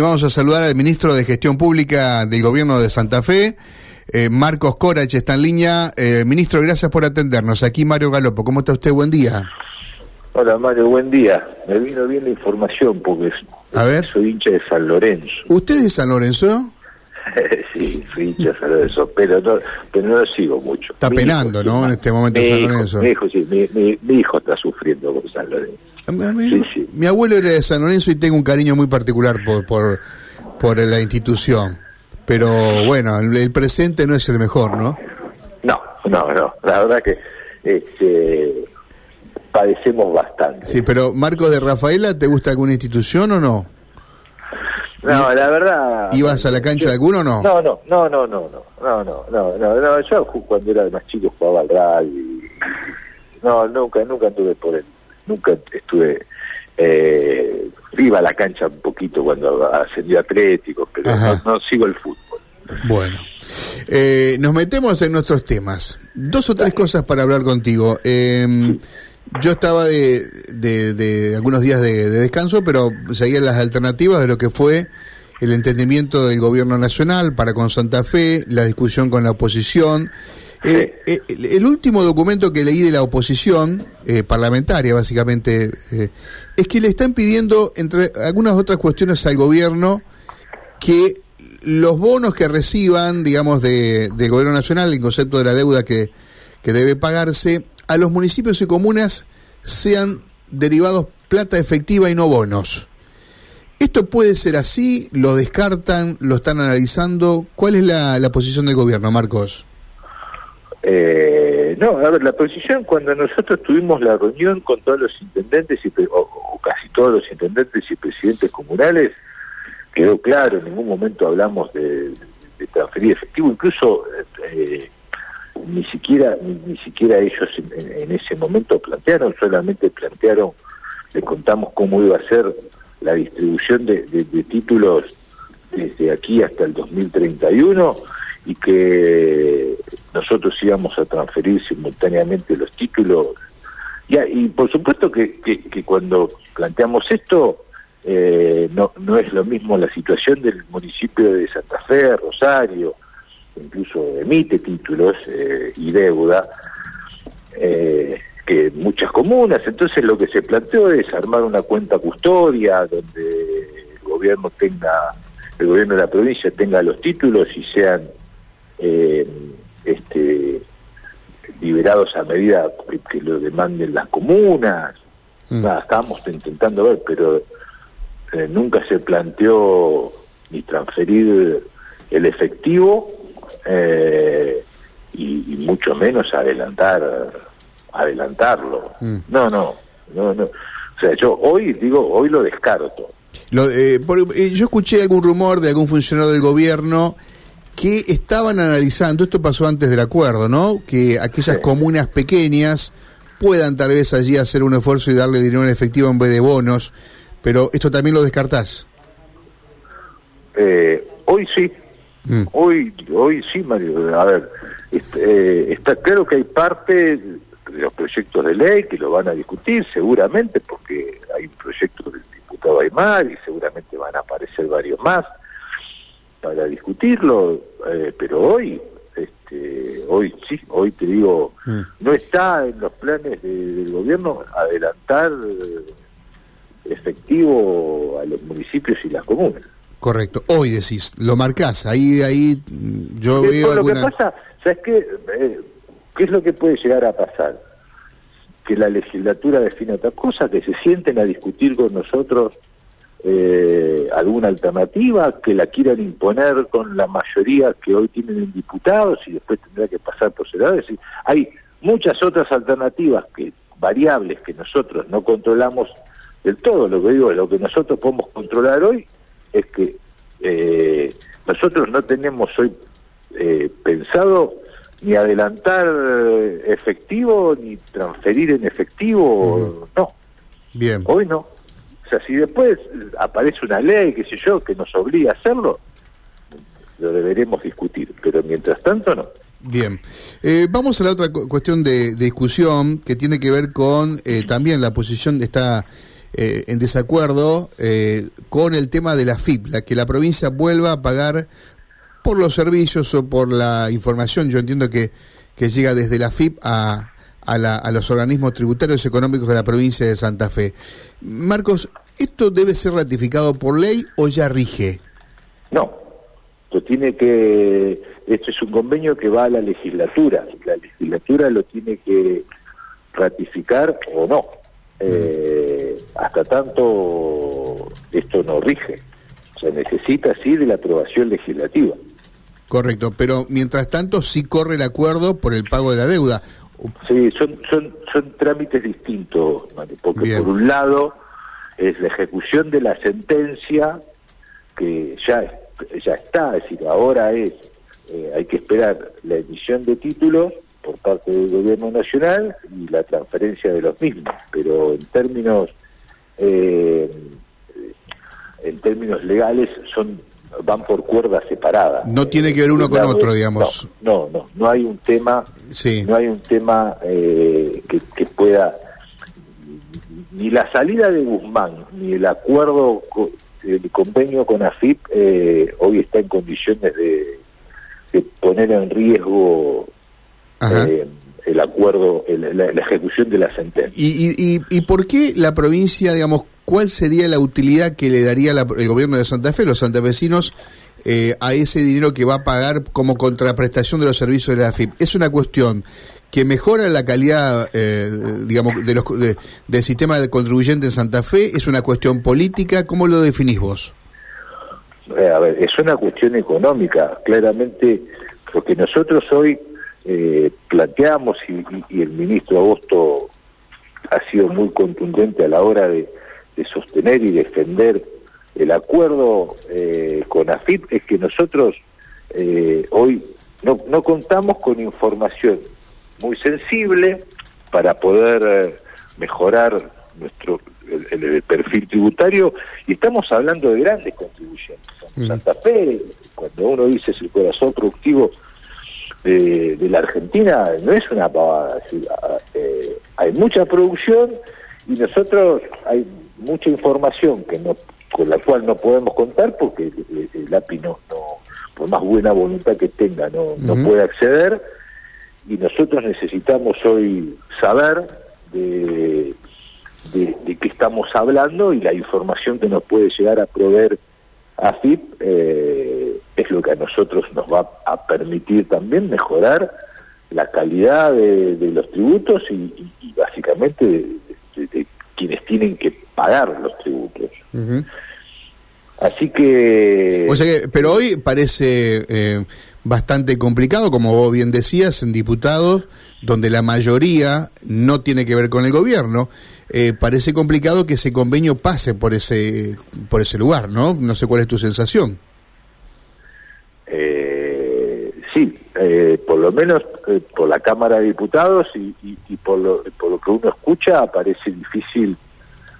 Vamos a saludar al ministro de Gestión Pública del Gobierno de Santa Fe, eh, Marcos Corach, está en línea. Eh, ministro, gracias por atendernos. Aquí Mario Galopo, ¿cómo está usted? Buen día. Hola Mario, buen día. Me vino bien la información porque A ver. soy hincha de San Lorenzo. ¿Usted es de San Lorenzo? sí, soy hincha de San Lorenzo, pero no, pero no lo sigo mucho. Está Mi penando, hijo, ¿no? En este momento mi San hijo, Lorenzo. Mi hijo, sí, mi, mi- mi hijo está sufriendo con San Lorenzo. A mí- a mí- Sí, sí. Mi abuelo era de San Lorenzo y tengo un cariño muy particular por, por, por la institución. Pero bueno, el, el presente no es el mejor, ¿no? No, no, no. La verdad que este, padecemos bastante. Sí, pero Marcos de Rafaela, ¿te gusta alguna institución o no? No, la verdad. ¿Ibas a la cancha yo- de alguno o no? No, no, no, no, no, no, no, no, no, no, yo cuando era más chico jugaba al rugby. No, nunca, nunca anduve por él, nunca estuve, eh, iba a la cancha un poquito cuando ascendió Atlético, pero no, no sigo el fútbol. Bueno, eh, nos metemos en nuestros temas. Dos o tres cosas para hablar contigo. Eh, yo estaba de, de- de algunos días de, de descanso, pero seguían las alternativas de lo que fue el entendimiento del gobierno nacional para con Santa Fe, la discusión con la oposición. Eh, eh, el, el último documento que leí de la oposición eh, parlamentaria, básicamente, eh, es que le están pidiendo, entre algunas otras cuestiones al gobierno, que los bonos que reciban, digamos, de, del gobierno nacional, en concepto de la deuda que, que debe pagarse, a los municipios y comunas sean derivados plata efectiva y no bonos. ¿Esto puede ser así? ¿Lo descartan? ¿Lo están analizando? ¿Cuál es la posición del gobierno, Marcos? Eh, no, a ver, la posición cuando nosotros tuvimos la reunión con todos los intendentes y o, o casi todos los intendentes y presidentes comunales, quedó claro, en ningún momento hablamos de, transferir efectivo, incluso eh, ni siquiera ni, ni siquiera ellos en, ese momento plantearon, solamente plantearon, le contamos cómo iba a ser la distribución de, de- de títulos desde aquí hasta el 2031 y que nosotros íbamos a transferir simultáneamente los títulos. Y, y por supuesto que, que, que cuando planteamos esto, eh, no, no es lo mismo la situación del municipio de Santa Fe, Rosario, incluso emite títulos eh, y deuda, eh, que muchas comunas. Entonces lo que se planteó es armar una cuenta custodia donde el gobierno tenga, el gobierno de la provincia tenga los títulos y sean eh, este, liberados a medida que, que lo demanden las comunas. Mm. Nada, estábamos intentando ver, pero eh, nunca se planteó ni transferir el efectivo eh, y, y mucho menos adelantar adelantarlo. Mm. No, no, no, no. O sea, yo hoy digo, hoy lo descarto. Lo, eh, por- eh, yo escuché algún rumor de algún funcionario del gobierno que estaban analizando, esto pasó antes del acuerdo, ¿no? Que aquellas Sí. comunas pequeñas puedan tal vez allí hacer un esfuerzo y darle dinero en efectivo en vez de bonos, pero esto también lo descartás. Eh, hoy sí, Mm. Hoy, hoy sí, Mario. A ver, eh, está claro que hay parte de los proyectos de ley que lo van a discutir, seguramente, porque hay un proyecto del diputado Aymar y seguramente van a aparecer varios más para discutirlo, eh, pero hoy, este, hoy sí, hoy te digo, Mm. no está en los planes de- del gobierno adelantar eh, efectivo a los municipios y las comunas. Correcto, hoy decís, lo marcás, ahí, ahí mm, yo Después veo lo que alguna... pasa, ¿sabes qué? Eh, ¿Qué es lo que puede llegar a pasar? Que la legislatura defina otra cosa, que se sienten a discutir con nosotros eh, alguna alternativa, que la quieran imponer con la mayoría que hoy tienen en diputados y después tendrá que pasar por. Es decir, hay muchas otras alternativas, que variables que nosotros no controlamos del todo. Lo que digo, lo que nosotros podemos controlar hoy es que eh, nosotros no tenemos hoy eh, pensado ni adelantar efectivo ni transferir en efectivo, no, Bien. hoy no. O sea, si después eh, aparece una ley, qué sé yo, que nos obliga a hacerlo, lo deberemos discutir, pero mientras tanto no. Bien. Eh, vamos a la otra cu- cuestión de, de discusión que tiene que ver con eh, también la posición, está eh, en desacuerdo eh, con el tema de la FIP, la que la provincia vuelva a pagar por los servicios o por la información. Yo entiendo que, que llega desde la FIP a, a, los organismos tributarios económicos de la provincia de Santa Fe. Marcos, ¿esto debe ser ratificado por ley o ya rige? No, esto tiene que, esto es un convenio que va a la legislatura, la legislatura lo tiene que ratificar o no. Eh, hasta tanto esto no rige. Se necesita sí de la aprobación legislativa. Correcto, pero mientras tanto sí corre el acuerdo por el pago de la deuda. Sí, son, son, son trámites distintos, porque por un lado es la ejecución de la sentencia que ya, ya está, es decir, ahora es, eh, hay que esperar la emisión de títulos por parte del gobierno nacional y la transferencia de los mismos, pero en términos eh, en términos legales son van por cuerdas separadas. No tiene que ver uno con otro, digamos. No, no, no, hay un tema, no hay un tema eh, que, pueda ni la salida de Guzmán ni el acuerdo, el convenio con AFIP eh, hoy está en condiciones de, poner en riesgo eh, el acuerdo, la, ejecución de la sentencia. ¿Y, y, y por qué la provincia, digamos, ¿cuál sería la utilidad que le daría el gobierno de Santa Fe, los santafesinos, eh, a ese dinero que va a pagar como contraprestación de los servicios de la AFIP? ¿Es una cuestión que mejora la calidad, eh, digamos, de los, del sistema de contribuyente en Santa Fe? ¿Es una cuestión política? ¿Cómo lo definís vos? Eh, a ver, es una cuestión económica, claramente, porque nosotros hoy planteamos y el ministro Agosto ha sido muy contundente a la hora de, de sostener y defender el acuerdo eh, con AFIP es que nosotros eh, hoy no, no contamos con información muy sensible para poder eh, mejorar nuestro el, perfil tributario y estamos hablando de grandes contribuciones. Santa Fe, cuando uno dice es el corazón productivo de, de la Argentina, no es una pavada. hay mucha producción y nosotros hay mucha información que no con la cual no podemos contar porque el, API no, por más buena voluntad que tenga, no, no puede acceder. Y nosotros necesitamos hoy saber de, de, qué estamos hablando y la información que nos puede llegar a proveer AFIP eh, es lo que a nosotros nos va a permitir también mejorar la calidad de, los tributos y, básicamente de, quienes tienen que pagar los tributos. Así que... O sea que, pero hoy parece eh, bastante complicado, como vos bien decías, en diputados, donde la mayoría no tiene que ver con el gobierno. Eh, parece complicado que ese convenio pase por ese por ese lugar, ¿no? No sé cuál es tu sensación. Eh, eh, por lo menos por la Cámara de Diputados y, y, por, lo, por lo que uno escucha parece difícil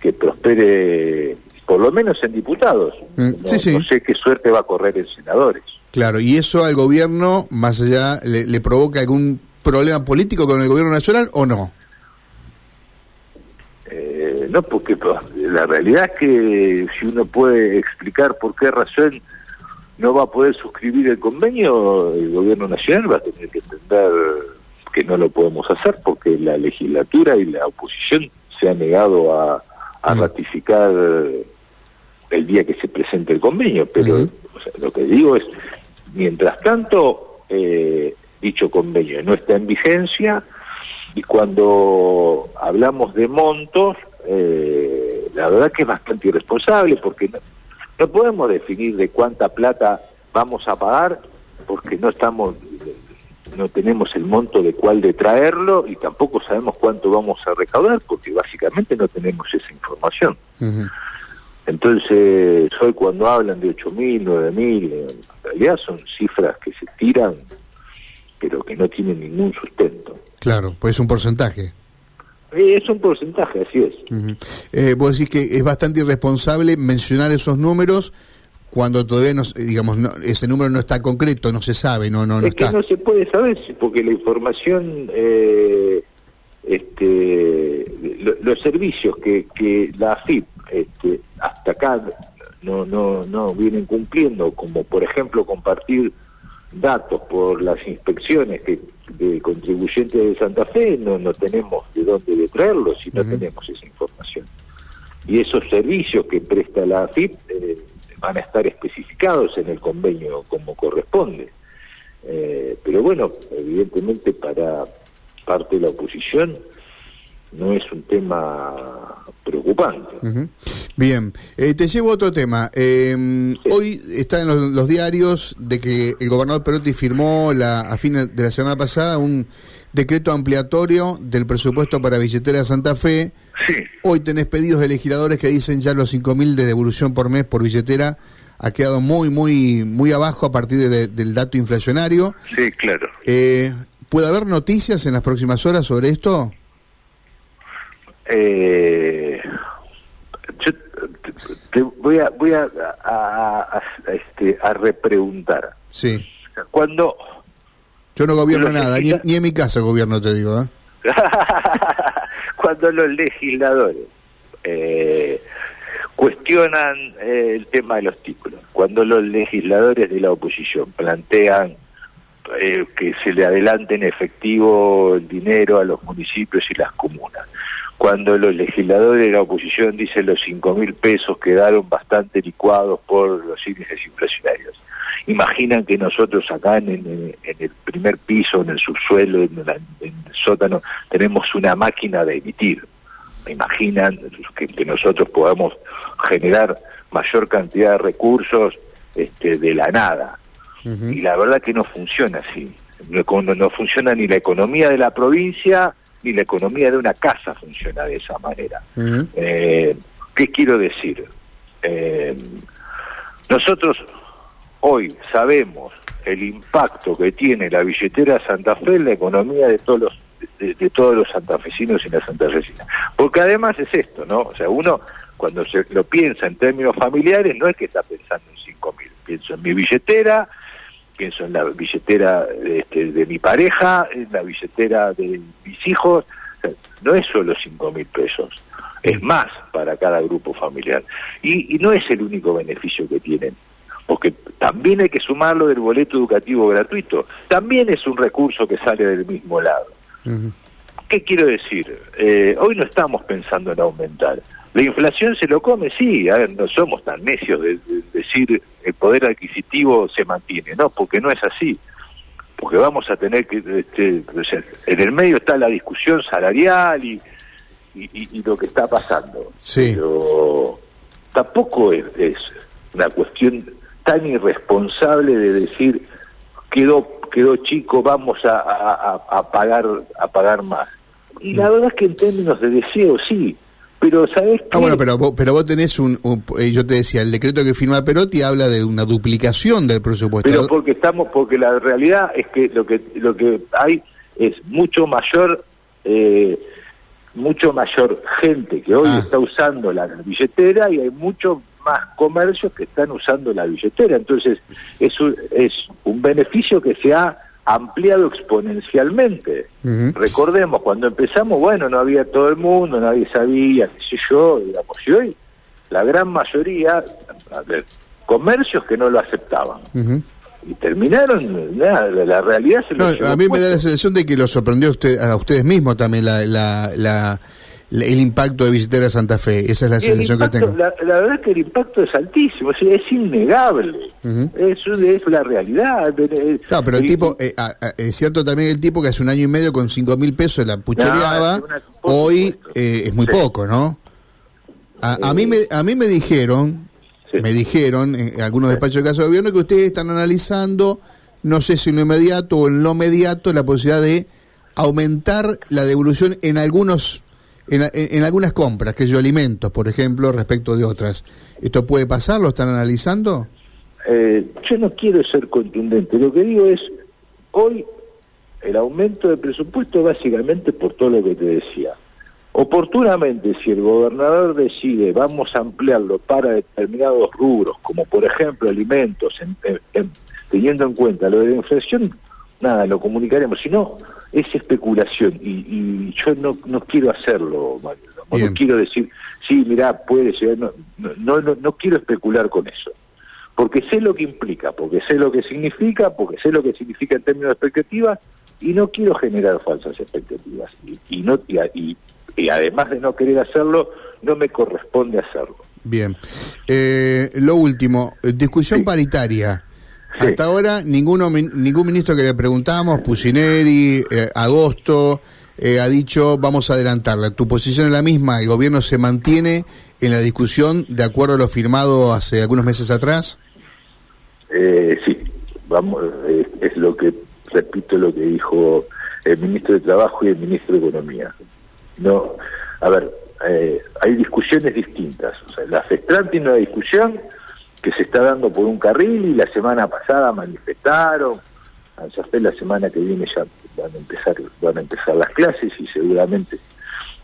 que prospere, por lo menos en diputados. Mm, no, sé qué suerte va a correr en senadores. Claro, y eso al gobierno, más allá, le, provoca algún problema político con el gobierno nacional o no? Eh, no, porque la realidad es que si uno puede explicar por qué razón no va a poder suscribir el convenio, el gobierno nacional va a tener que entender que no lo podemos hacer porque la legislatura y la oposición se han negado a, a mm. ratificar el día que se presente el convenio, pero lo que digo es, mientras tanto, eh, dicho convenio no está en vigencia y cuando hablamos de montos, eh, la verdad que es bastante irresponsable porque no, podemos definir de cuánta plata vamos a pagar porque no estamos no tenemos el monto de cuál de traerlo y tampoco sabemos cuánto vamos a recaudar porque básicamente no tenemos esa información. Entonces, hoy cuando hablan de 8.000, 9.000, en realidad son cifras que se tiran, pero que no tienen ningún sustento. Claro, pues es un porcentaje. Es un porcentaje, así es. eh, vos decís que es bastante irresponsable mencionar esos números cuando todavía no, digamos ese número no está concreto, no se sabe, no no, no es que no se puede saber porque la información eh, este, los servicios que, que la AFIP este, hasta acá no, no, no vienen cumpliendo, como por ejemplo compartir datos por las inspecciones que de contribuyentes de Santa Fe, no, no tenemos de dónde traerlos si no tenemos esa información. Y esos servicios que presta la AFIP eh, van a estar especificados en el convenio como corresponde. Eh, pero bueno, evidentemente para parte de la oposición no es un tema preocupante. Bien, eh, te llevo a otro tema. Em, hoy está en los, diarios de que el gobernador Perotti firmó la, a fin de la semana pasada un decreto ampliatorio del presupuesto para billetera de Santa Fe. Hoy tenés pedidos de legisladores que dicen ya los 5.000 de devolución por mes por billetera ha quedado muy, muy, muy abajo a partir del dato inflacionario. Sí, claro. Eh, ¿Puede haber noticias en las próximas horas sobre esto? Eh, yo te, voy a voy a, a, este, a repreguntar. Sí. Cuando yo no gobierno nada, ni, en mi casa gobierno, te digo. ¿eh? Cuando los legisladores eh, cuestionan eh, el tema de los títulos, cuando los legisladores de la oposición plantean eh, que se le adelante en efectivo el dinero a los municipios y las comunas, cuando los legisladores de la oposición dicen los cinco mil pesos quedaron bastante licuados por los índices inflacionarios. Imaginan que nosotros acá en, el primer piso, en el subsuelo, en, el sótano, tenemos una máquina de emitir. Imaginan que, nosotros podamos generar mayor cantidad de recursos este, de la nada. Y la verdad que no funciona así. No, no funciona ni la economía de la provincia, ni la economía de una casa funciona de esa manera. Eh, ¿Qué quiero decir? Eh, nosotros hoy sabemos el impacto que tiene la billetera Santa Fe en la economía de todos los de, todos los santafesinos y las santafesinas. Porque además es esto, ¿no? O sea, uno cuando se lo piensa en términos familiares no es que está pensando en cinco mil, pienso en mi billetera, pienso en la billetera este, de mi pareja, en la billetera de mis hijos, no es solo cinco mil pesos, es más para cada grupo familiar. Y, no es el único beneficio que tienen, porque también hay que sumarlo del boleto educativo gratuito, también es un recurso que sale del mismo lado. ¿Qué quiero decir? Eh, hoy no estamos pensando en aumentar. ¿La inflación se lo come? Sí, a ver, no somos tan necios de, decir el poder adquisitivo se mantiene, no, porque no es así. Porque vamos a tener que, este, en el medio está la discusión salarial y, y, lo que está pasando. Sí. Pero tampoco es, una cuestión tan irresponsable de decir quedó quedó chico, vamos a, a, pagar a pagar más. Y la verdad es que en términos de deseo sí, pero ¿sabes qué? Ah, bueno, pero vos, pero vos tenés un, eh, yo te decía, el decreto que firma Perotti habla de una duplicación del presupuesto. Pero porque estamos, porque la realidad es que lo que lo que hay es mucho mayor eh, mucho mayor gente que hoy ah. está usando la billetera y hay mucho más comercios que están usando la billetera. Entonces, es un, es un beneficio que se ha ampliado exponencialmente. Recordemos, cuando empezamos, bueno, no había todo el mundo, nadie sabía, qué sé yo, digamos, y hoy la gran mayoría, de comercios que no lo aceptaban. Y terminaron, la, realidad se lo A mí me da la sensación de que lo sorprendió a, usted, a ustedes mismos también la, la el impacto de visitar a Santa Fe. Esa es la sensación que tengo. La, verdad es que el impacto es altísimo, es, innegable. Eso es la realidad. No, pero el tipo, eh, es cierto también el tipo que hace un año y medio con cinco mil pesos la puchereaba, hoy eh, es muy poco, ¿no? A, mí me, a mí me dijeron, me dijeron en algunos despachos de caso de gobierno que ustedes están analizando, no sé si en lo inmediato o en lo inmediato, la posibilidad de aumentar la devolución en algunos en, algunas compras, que yo alimentos, por ejemplo, respecto de otras. ¿Esto puede pasar? ¿Lo están analizando? Eh, yo no quiero ser contundente. Lo que digo es, hoy el aumento de presupuesto básicamente por todo lo que te decía. Oportunamente, si el gobernador decide vamos a ampliarlo para determinados rubros, como por ejemplo alimentos, teniendo en cuenta lo de la inflación, nada, lo comunicaremos. Si no, es especulación y, yo no, no quiero hacerlo, Mario. No, quiero decir, sí, mira, puede ser, no, no, no, no quiero especular con eso porque sé lo que implica, porque sé lo que significa, porque sé lo que significa en términos de expectativas y no quiero generar falsas expectativas. Y, no y, y, además de no querer hacerlo, no me corresponde hacerlo. Bien. Eh, lo último, discusión paritaria. Hasta ahora ninguno, ningún ministro que le preguntamos, Pusineri, eh, Agosto, eh, ha dicho vamos a adelantarla. Tu posición es la misma, el gobierno se mantiene en la discusión de acuerdo a lo firmado hace algunos meses atrás. Eh, sí, vamos, eh, es lo que, repito lo que dijo el ministro de Trabajo y el ministro de Economía. No, a ver, eh, hay discusiones distintas. O sea, la FESTRAN tiene una discusión que se está dando por un carril y la semana pasada manifestaron. Ya la semana que viene ya van a empezar van a empezar las clases y seguramente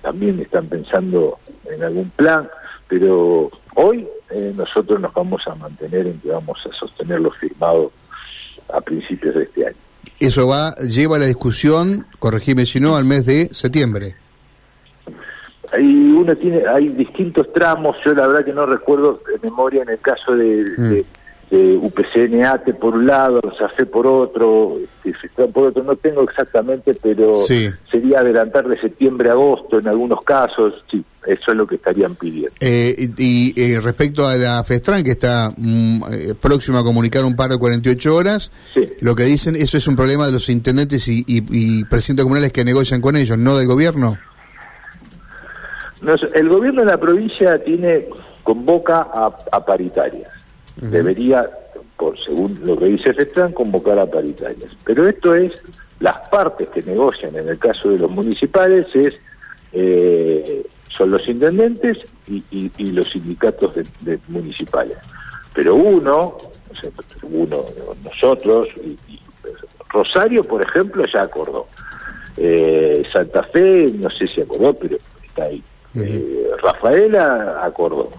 también están pensando en algún plan, pero hoy eh, nosotros nos vamos a mantener en que vamos a sostener lo firmado a principios de este año. Eso va lleva la discusión, corregime si no, al mes de septiembre. Hay uno tiene, hay distintos tramos. Yo la verdad que no recuerdo de memoria en el caso de, mm de UPCNAT por un lado, SAFE por otro, este, por otro, no tengo exactamente, pero sería adelantar de septiembre a agosto en algunos casos, sí, eso es lo que estarían pidiendo. Eh, y eh, respecto a la FESTRAN, que está mm, eh, próxima a comunicar un paro de 48 horas, lo que dicen, eso es un problema de los intendentes y, y, presidentes comunales que negocian con ellos, no del gobierno. No, el gobierno de la provincia tiene convoca a, a paritarias debería, por según lo que dice FESTRAN, convocar a paritarias. Pero esto es, las partes que negocian en el caso de los municipales es eh, son los intendentes y, los sindicatos de, municipales. Pero uno, uno, nosotros, y, Rosario, por ejemplo, ya acordó. Eh, Santa Fe, no sé si acordó, pero está ahí. Eh, Rafaela acordó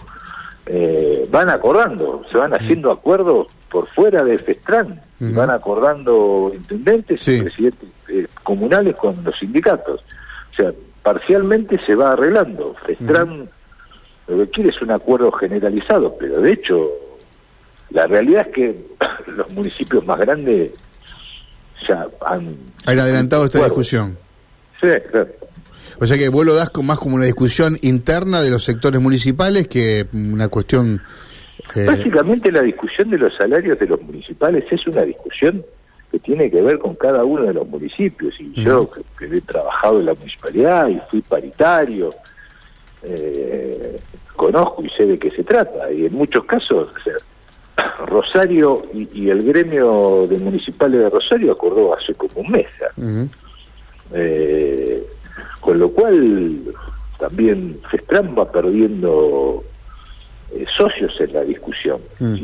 eh, van acordando, se van haciendo acuerdos por fuera de FESTRAN, van acordando intendentes y presidentes eh, comunales con los sindicatos. O sea, parcialmente se va arreglando. FESTRAN lo que quiere es un acuerdo generalizado, pero de hecho la realidad es que los municipios más grandes ya han... Han adelantado esta discusión. Sí, claro. O sea que vos lo das más como una discusión interna de los sectores municipales que una cuestión... Eh, Básicamente la discusión de los salarios de los municipales es una discusión que tiene que ver con cada uno de los municipios. Y yo, que, he trabajado en la municipalidad y fui paritario, eh, conozco y sé de qué se trata. Y en muchos casos, Rosario y, el gremio de municipales de Rosario acordó hace como un mes. eh, con lo cual también Festran va perdiendo eh, socios en la discusión. Mm.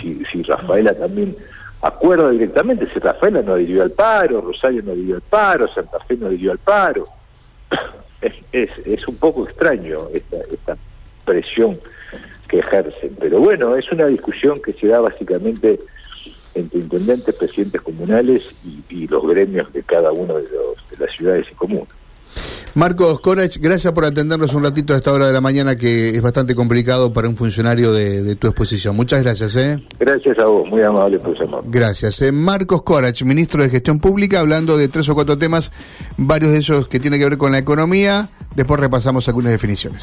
Si, si, Rafaela también acuerda directamente, si Rafaela no adhirió al paro, Rosario no adhirió al paro, Santa Fe no adhirió al paro, es, es, es un poco extraño esta, esta presión que ejercen. Pero bueno, es una discusión que se da básicamente entre intendentes, presidentes comunales y, los gremios de cada uno de, los, de las ciudades y comunas. Marcos Corach, gracias por atendernos un ratito a esta hora de la mañana que es bastante complicado para un funcionario de, tu exposición. Muchas gracias. ¿eh? Gracias a vos, muy amable por llamar. Gracias. Eh. Marcos Corach, ministro de Gestión Pública, hablando de tres o cuatro temas, varios de ellos que tienen que ver con la economía. Después repasamos algunas definiciones.